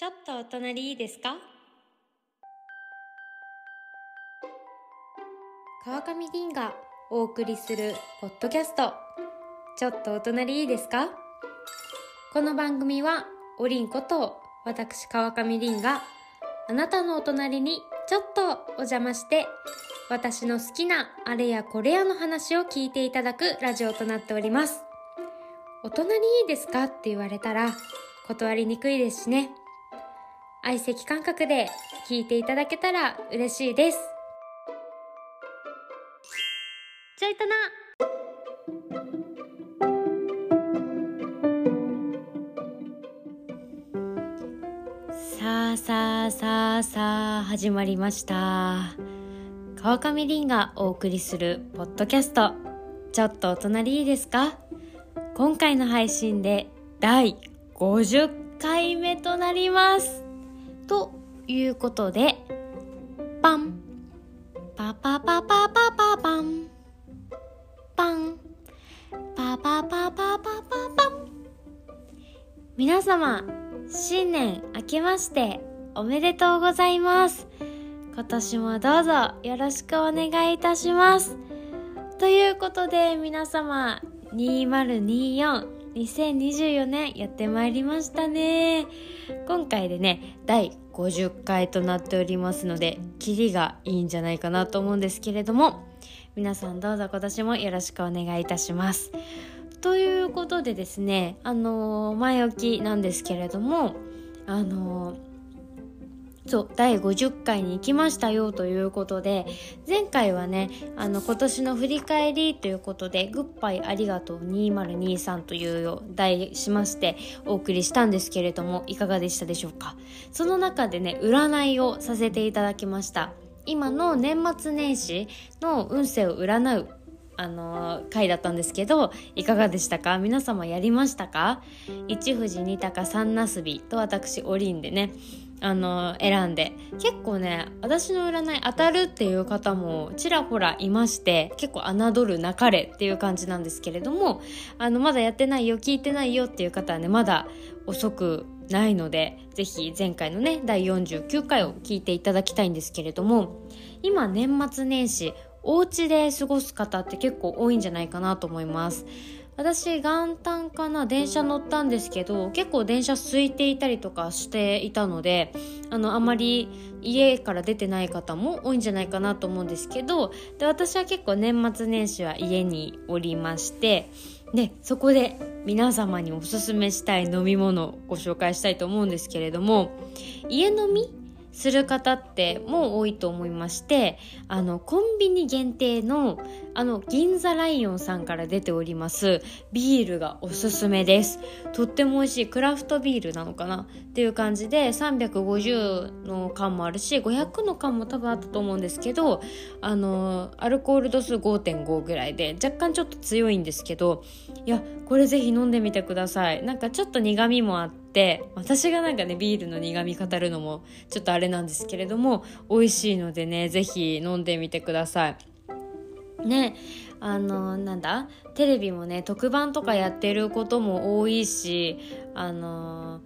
ちょっとお隣いいですか？川上凛がお送りするポッドキャスト。ちょっとお隣いいですか？この番組はおりんこと私川上凛があなたのお隣にちょっとお邪魔して私の好きなあれやこれやの話を聞いていただくラジオとなっております。お隣いいですか？って言われたら断りにくいですしね。相席感覚で聞いていただけたら嬉しいです。ちょいとな。さあさあさあさあ始まりました。川上凛がお送りするポッドキャスト。ちょっとお隣いいですか？今回の配信で第50回目となります。ということでパン。パパパパパパパン。パン。パパパパパパパン。皆様新年明けましておめでとうございます。今年もどうぞよろしくお願いいたします。ということで皆様2024 2024年やってまいりましたね。今回でね第50回となっておりますのでキリがいいんじゃないかなと思うんですけれども皆さんどうぞ今年もよろしくお願いいたします。ということでですねあのー、前置きなんですけれどもあのーそう第50回に行きましたよということで前回はねあの今年の振り返りということで「グッバイありがとう2023」という題しましてお送りしたんですけれどもいかがでしたでしょうか？その中でね占いをさせていただきました。今の年末年始の運勢を占うあの回だったんですけどいかがでしたか？皆様やりましたか？一富士二鷹三なすびと私おりんでねあの選んで。結構ね私の占い当たるっていう方もちらほらいまして結構侮るなかれっていう感じなんですけれどもあのまだやってないよ聞いてないよっていう方はねまだ遅くないのでぜひ前回のね第49回を聞いていただきたいんですけれども今年末年始お家で過ごす方って結構多いんじゃないかなと思います。私元旦かな電車乗ったんですけど結構電車空いていたりとかしていたのであのあまり家から出てない方も多いんじゃないかなと思うんですけどで私は結構年末年始は家におりましてでそこで皆様におすすめしたい飲み物をご紹介したいと思うんですけれども家飲みする方ってもう多いと思いましてあのコンビニ限定のあの銀座ライオンさんから出ておりますビールがおすすめです。とっても美味しいクラフトビールなのかな？っていう感じで350の缶もあるし500の缶も多分あったと思うんですけどあのアルコール度数5.5ぐらいで若干ちょっと強いんですけどいやこれぜひ飲んでみてください。なんかちょっと苦味もあって私がなんかねビールの苦味語るのもちょっとあれなんですけれども美味しいのでねぜひ飲んでみてください。ねあのなんだテレビもね特番とかやってることも多いしあの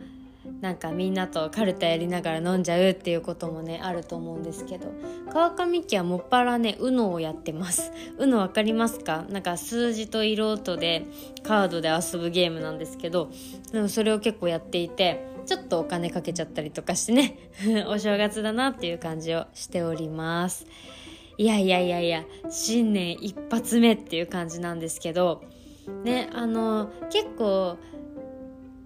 なんかみんなとカルタやりながら飲んじゃうっていうこともねあると思うんですけど川上家はもっぱらね UNO をやってます。UNO 分かりますか？なんか数字と色とでカードで遊ぶゲームなんですけどでもそれを結構やっていてちょっとお金かけちゃったりとかしてね お正月だなっていう感じをしております。いやいやいやいや新年一発目っていう感じなんですけどねあの結構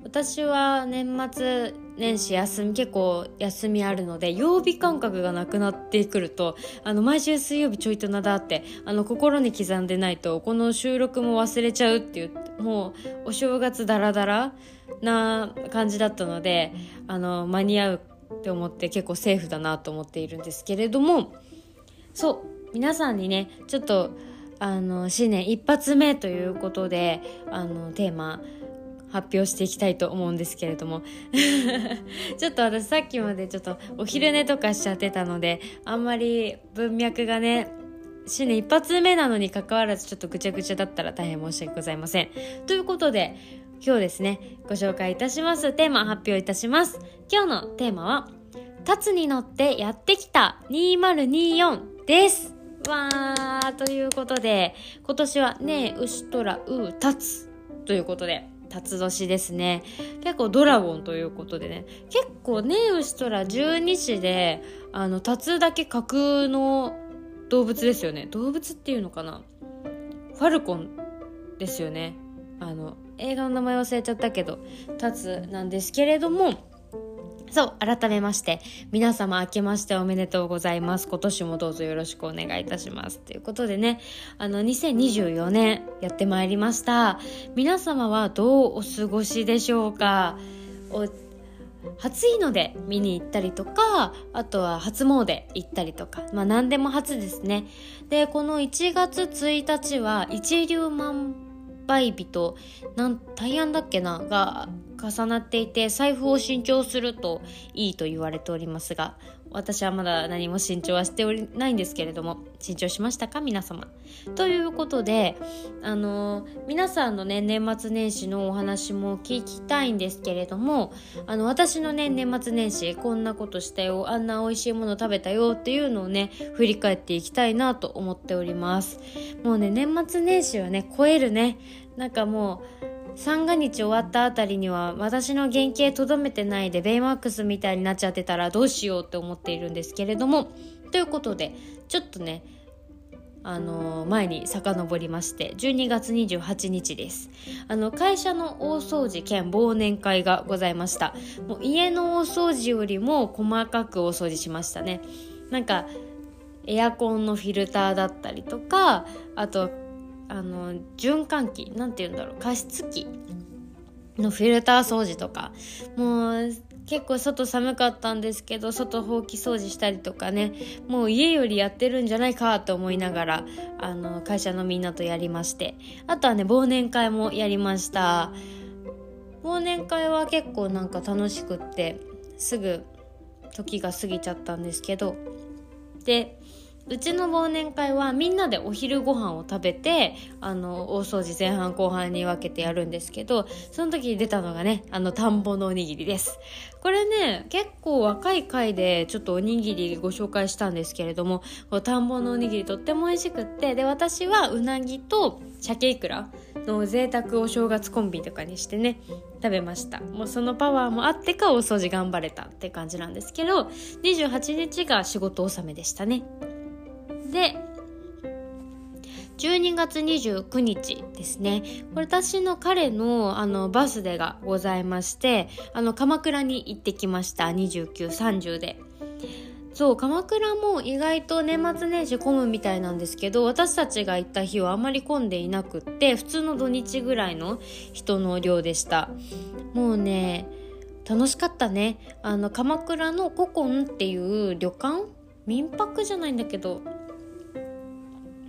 私は年末年始休み結構休みあるので曜日感覚がなくなってくるとあの毎週水曜日ちょいとなだってあの心に刻んでないとこの収録も忘れちゃうっていうもうお正月ダラダラな感じだったのであの間に合うって思って結構セーフだなと思っているんですけれどもそう皆さんにねちょっとあの新年一発目ということであのテーマ発表していきたいと思うんですけれども。ちょっと私さっきまでちょっとお昼寝とかしちゃってたのであんまり文脈がね新年一発目なのに関わらずちょっとぐちゃぐちゃだったら大変申し訳ございません。ということで今日ですねご紹介いたします。テーマ発表いたします。今日のテーマは「タツに乗ってやってきた。2024」です。わーということで今年はねえ牛とらうたつということで辰年ですね。結構ドラゴンということでね。結構ねえ牛とら十二支であの辰だけ架空の動物ですよね。動物っていうのかな？ファルコンですよね。あの映画の名前忘れちゃったけどタツなんですけれどもそう、改めまして、皆様明けましておめでとうございます。今年もどうぞよろしくお願いいたします。ということでね、あの、2024年やってまいりました。皆様はどうお過ごしでしょうか？お初日の出見に行ったりとか、あとは初詣行ったりとか、まあ何でも初ですね。で、この1月1日は一粒万倍日と、なん、大安だっけな？が重なっていて財布を新調するといいと言われておりますが私はまだ何も新調はしておりないんですけれども新調しましたか？皆様。ということであの皆さんのね年末年始のお話も聞きたいんですけれどもあの私のね年末年始こんなことしたよあんな美味しいもの食べたよっていうのをね振り返っていきたいなと思っております。もうね年末年始はね超えるね。なんかもう三が日終わったあたりには私の原型とどめてないでベイマックスみたいになっちゃってたらどうしようって思っているんですけれども。ということでちょっとねあの前に遡りまして12月28日です。あの会社の大掃除兼忘年会がございました。もう家の大掃除よりも細かく大掃除しましたね。なんかエアコンのフィルターだったりとかあとあの循環器なんて言うんだろう加湿器のフィルター掃除とかもう結構外寒かったんですけど外ほうき掃除したりとかねもう家よりやってるんじゃないかと思いながらあの会社のみんなとやりましてあとはね忘年会もやりました。忘年会は結構なんか楽しくってすぐ時が過ぎちゃったんですけどでうちの忘年会はみんなでお昼ご飯を食べてあの大掃除前半後半に分けてやるんですけどその時に出たのがねあの田んぼのおにぎりです。これね結構若い回でちょっとおにぎりご紹介したんですけれども田んぼのおにぎりとっても美味しくってで私はうなぎと鮭いくらの贅沢お正月コンビとかにしてね食べました。もうそのパワーもあってか大掃除頑張れたって感じなんですけど28日が仕事納めでしたね。で12月29日ですね。私の彼のあのバスデがございまして、あの鎌倉に行ってきました。29、30で。そう、鎌倉も意外と年末年始混むみたいなんですけど、私たちが行った日はあまり混んでいなくって、普通の土日ぐらいの人の量でした。もうね、楽しかったね。あの、鎌倉の古今っていう旅館？民泊じゃないんだけど、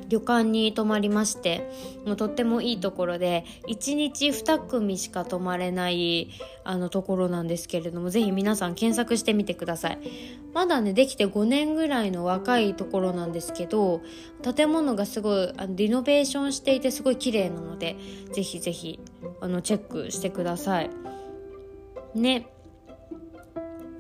旅館に泊まりましてもうとってもいいところで1日2組しか泊まれないあのところなんですけれどもぜひ皆さん検索してみてください。まだねできて5年ぐらいの若いところなんですけど建物がすごいあのリノベーションしていてすごい綺麗なのでぜひぜひあのチェックしてください。ね。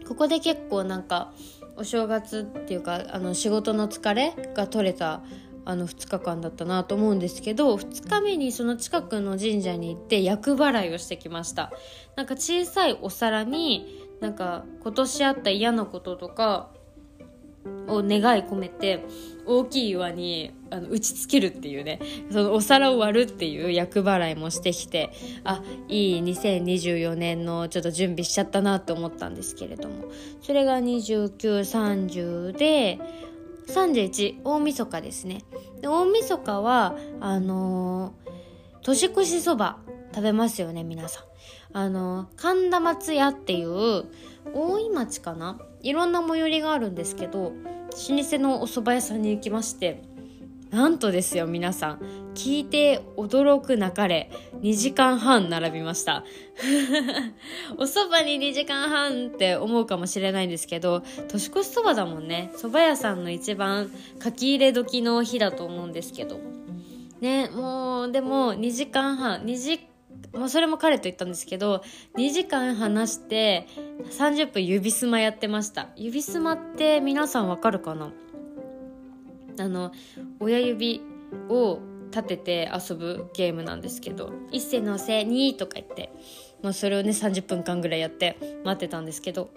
ここで結構なんかお正月っていうかあの仕事の疲れが取れたあの2日間だったなと思うんですけど2日目にその近くの神社に行って厄払いをしてきました。なんか小さいお皿になんか今年あった嫌なこととかを願い込めて大きい岩にあの打ちつけるっていうねそのお皿を割るっていう厄払いもしてきてあいい2024年のちょっと準備しちゃったなと思ったんですけれども。それが2930で31大晦日ですね。で大晦日はあのー、年越しそば食べますよね皆さん。あのー、神田松屋っていう大井町かな？いろんな最寄りがあるんですけど老舗のお蕎麦屋さんに行きましてなんとですよ皆さん。聞いて驚くなかれ。2時間半並びました。お蕎麦に2時間半って思うかもしれないんですけど年越しそばだもんね。蕎麦屋さんの一番書き入れ時の日だと思うんですけど。ねもうでも2時間半2時まあ、それも彼と言ったんですけど2時間話して30分指すまやってました。指すまって皆さんわかるかな？あの親指を立てて遊ぶゲームなんですけど「一世のせいに」とか言って、まあ、それをね30分間ぐらいやって待ってたんですけど。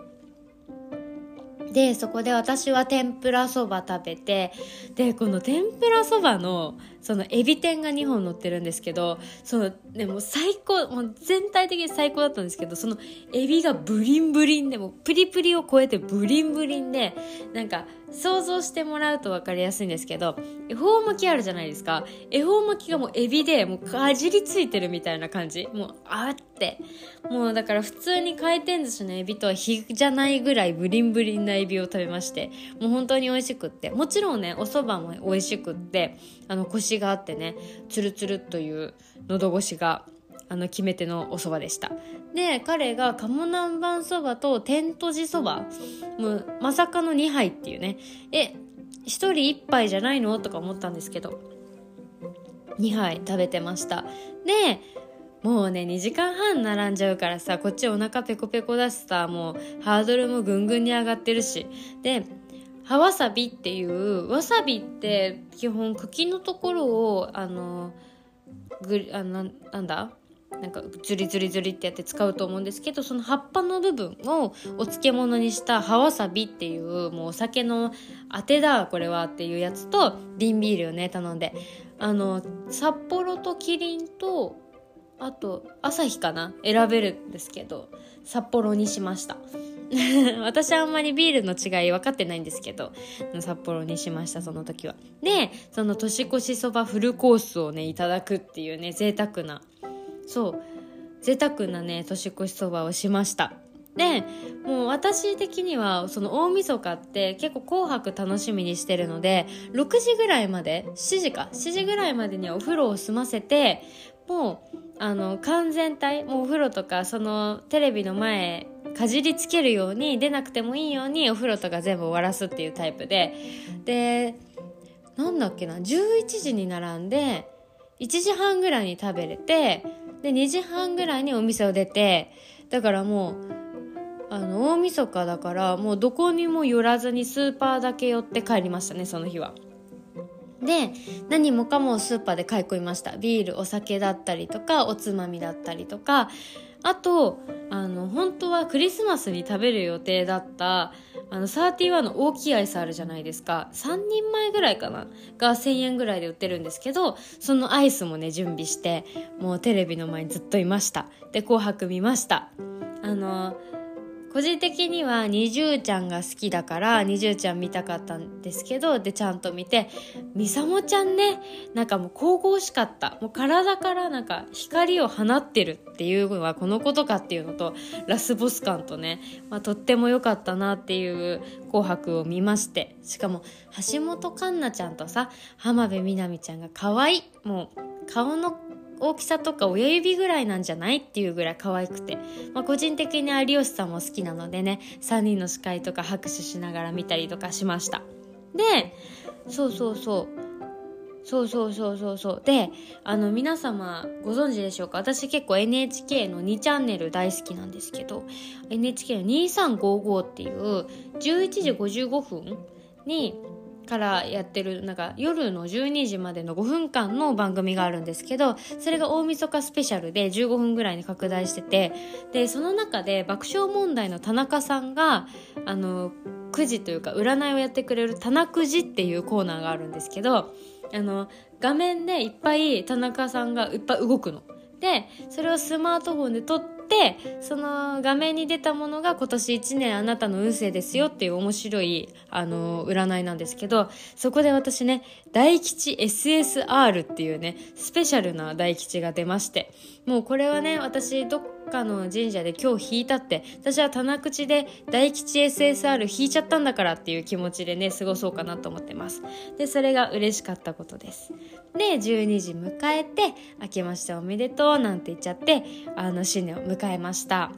でそこで私は天ぷらそば食べてでこの天ぷらそばのそのエビ天が2本乗ってるんですけどそのでも最高もう全体的に最高だったんですけどそのエビがブリンブリンでもプリプリを超えてブリンブリンでなんか想像してもらうと分かりやすいんですけど恵方巻きあるじゃないですか。恵方巻きがもうエビでもうかじりついてるみたいな感じ。もうあって。もうだから普通に回転寿司のエビとは比じゃないぐらいブリンブリンなエビを食べましてもう本当に美味しくって。もちろんねお蕎麦も美味しくってあのコシがあってねツルツルという喉越しがあの決め手のお蕎麦でした。で彼が鴨南蛮そばと天とじそばもうまさかの2杯っていうね。え1人1杯じゃないの？とか思ったんですけど2杯食べてました。でもうね2時間半並んじゃうからさこっちお腹ペコペコだしさもうハードルもぐんぐんに上がってるし。で葉わさびっていうわさびって基本茎のところをあのぐあななんだ？なんかズリズリズリってやって使うと思うんですけどその葉っぱの部分をお漬物にした葉わさびっていうもうお酒のあてだこれはっていうやつと瓶ビールをね頼んで。あの札幌とキリンとあと朝日かな？選べるんですけど札幌にしました。私はあんまりビールの違い分かってないんですけど札幌にしましたその時は。でその年越しそばフルコースをねいただくっていうね贅沢なそう贅沢なね年越しそばをしました。でもう私的にはその大晦日って結構紅白楽しみにしてるので6時ぐらいまで7時か7時ぐらいまでにはお風呂を済ませてもうあの完全体もうお風呂とかそのテレビの前かじりつけるように出なくてもいいようにお風呂とか全部終わらすっていうタイプででなんだっけな11時に並んで1時半ぐらいに食べれてで2時半ぐらいにお店を出てだからもうあの大晦日だからもうどこにも寄らずにスーパーだけ寄って帰りましたねその日は。で何もかもスーパーで買い込みましたビールお酒だったりとかおつまみだったりとかあとあの本当はクリスマスに食べる予定だったあの31の大きいアイスあるじゃないですか。3人前ぐらいかな？が1000円ぐらいで売ってるんですけどそのアイスもね準備してもうテレビの前にずっといました。で「紅白」見ました。あの個人的には二重ちゃんが好きだから二重ちゃん見たかったんですけどでちゃんと見てみさもちゃんねなんかもう神々しかった。もう体からなんか光を放ってるっていうのはこのことかっていうのとラスボス感とね、まあ、とっても良かったなっていう「紅白」を見まして。しかも橋本環奈ちゃんとさ浜辺美波ちゃんが可愛い。もう顔の大きさとか親指ぐらいなんじゃないっていうぐらい可愛くて、まあ、個人的に有吉さんも好きなのでね3人の司会とか拍手しながら見たりとかしました。でそうそうそう。そうそうそうそうそう。であの皆様ご存知でしょうか？私結構 NHK の2チャンネル大好きなんですけど NHK の2355っていう11時55分にからやってるなんか夜の12時までの5分間の番組があるんですけどそれが大晦日スペシャルで15分ぐらいに拡大しててでその中で爆笑問題の田中さんがあのくじというか占いをやってくれる「田中くじ」っていうコーナーがあるんですけどあの画面でいっぱい田中さんがいっぱい動くの。でそれをスマートフォンで撮ってその画面に出たものが今年1年あなたの運勢ですよっていう面白いあの占いなんですけどそこで私ね大吉 SSR っていうねスペシャルな大吉が出ましてもうこれはね私どっかの神社で今日引いたって私は棚口で大吉 SSR 引いちゃったんだからっていう気持ちでね過ごそうかなと思ってます。でそれが嬉しかったことです。で12時迎えて明けましておめでとうなんて言っちゃってあの新年を迎えました。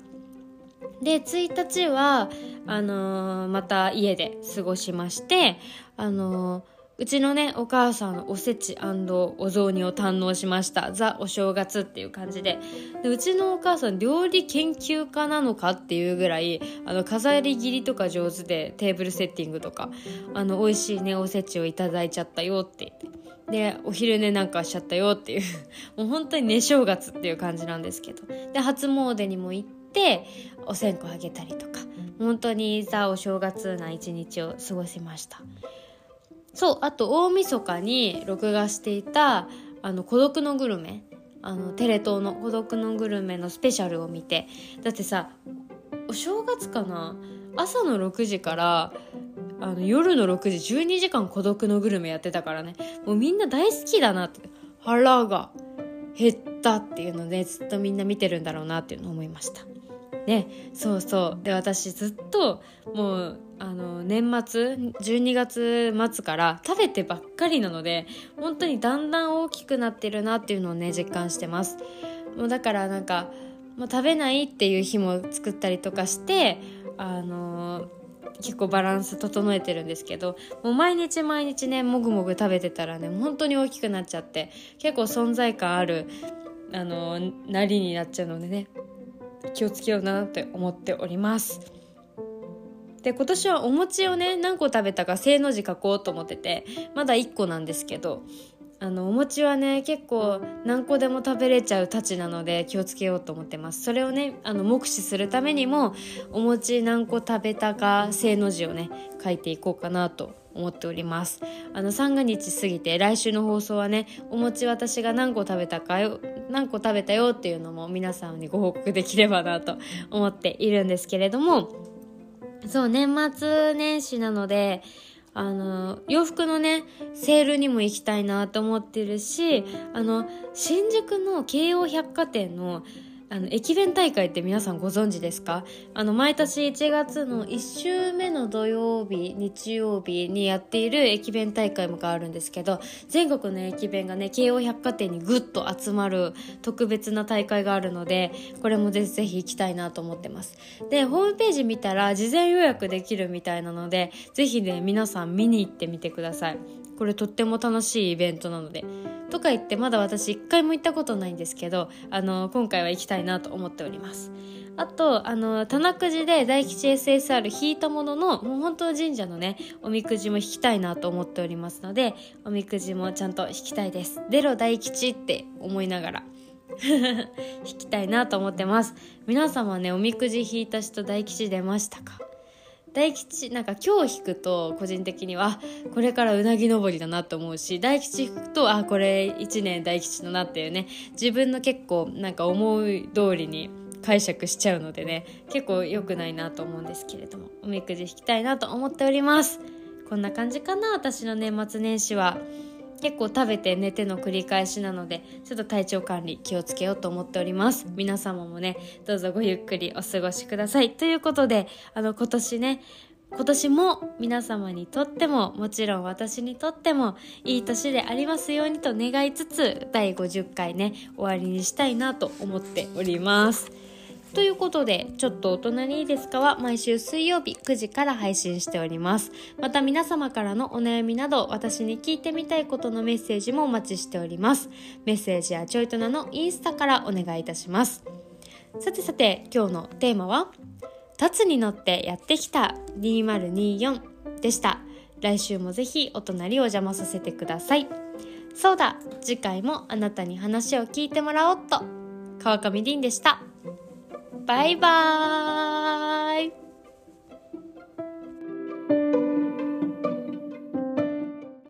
で1日はあのー、また家で過ごしましてあのーうちのねお母さんのおせちお雑煮を堪能しました。ザお正月っていう感じで。でうちのお母さん料理研究家なのかっていうぐらいあの飾り切りとか上手でテーブルセッティングとかあの美味しいねおせちをいただいちゃったよって。言ってでお昼寝なんかしちゃったよっていう。もう本当に寝正月っていう感じなんですけど。で初詣にも行ってお線香あげたりとか。本当にザお正月な一日を過ごしました。そうあと大晦日に録画していた「あの孤独のグルメ」あのテレ東の「孤独のグルメ」のスペシャルを見て。だってさお正月かな？朝の6時からあの夜の6時12時間孤独のグルメやってたからね。もうみんな大好きだなって。腹が減ったっていうのでずっとみんな見てるんだろうなっていうのを思いました。ね。そうそう。で私ずっともうあの年末12月末から食べてばっかりなので本当にだんだん大きくなってるなっていうのをね実感してます。もうだからなんかもう食べないっていう日も作ったりとかしてあの結構バランス整えてるんですけどもう毎日毎日ねもぐもぐ食べてたらね本当に大きくなっちゃって結構存在感あるあのなりになっちゃうのでね気をつけようなって思っております。で今年はお餅をね何個食べたか正の字書こうと思っててまだ1個なんですけどあのお餅はね結構何個でも食べれちゃうたちなので気をつけようと思ってます。それをねあの目視するためにもお餅何個食べたか正の字をね書いていこうかなと思っております。あの三が日過ぎて来週の放送はねお餅私が何個食べたかよ何個食べたよっていうのも皆さんにご報告できればなと思っているんですけれどもそう年末年始なのであの洋服のねセールにも行きたいなと思ってるしあの新宿の京王百貨店のあの駅弁大会って皆さんご存知ですか？あの毎年1月の1週目の土曜日日曜日にやっている駅弁大会があるんですけど全国の駅弁がね京王百貨店にぐっと集まる特別な大会があるのでこれもぜひぜひ行きたいなと思ってます。でホームページ見たら事前予約できるみたいなのでぜひね皆さん見に行ってみてください。これとっても楽しいイベントなのでとか言ってまだ私一回も行ったことないんですけどあの今回は行きたいなと思っております。あとあの棚くじで大吉 SSR 引いたもののもう本当神社のねおみくじも引きたいなと思っておりますのでおみくじもちゃんと引きたいです。出ろ大吉！って思いながら 引きたいなと思ってます。皆様ねおみくじ引いた人大吉出ましたか？大吉なんか今日引くと個人的にはこれからうなぎ登りだなと思うし大吉引くとあこれ1年大吉だなっていうね自分の結構なんか思い通りに解釈しちゃうのでね結構良くないなと思うんですけれどもおみくじ引きたいなと思っております。こんな感じかな私の年末年始は。結構食べて寝ての繰り返しなのでちょっと体調管理気をつけようと思っております皆様もねどうぞごゆっくりお過ごしくださいということであの今年ね今年も皆様にとってももちろん私にとってもいい年でありますようにと願いつつ第50回ね終わりにしたいなと思っております。ということで、ちょっとお隣いいですかは毎週水曜日9時から配信しております。また皆様からのお悩みなど、私に聞いてみたいことのメッセージもお待ちしております。メッセージやちょいとなのインスタからお願いいたします。さてさて、今日のテーマは、立つに乗ってやってきた2024でした。来週もぜひお隣お邪魔させてください。そうだ、次回もあなたに話を聞いてもらおうっと。川上凛でした。バイバーイ。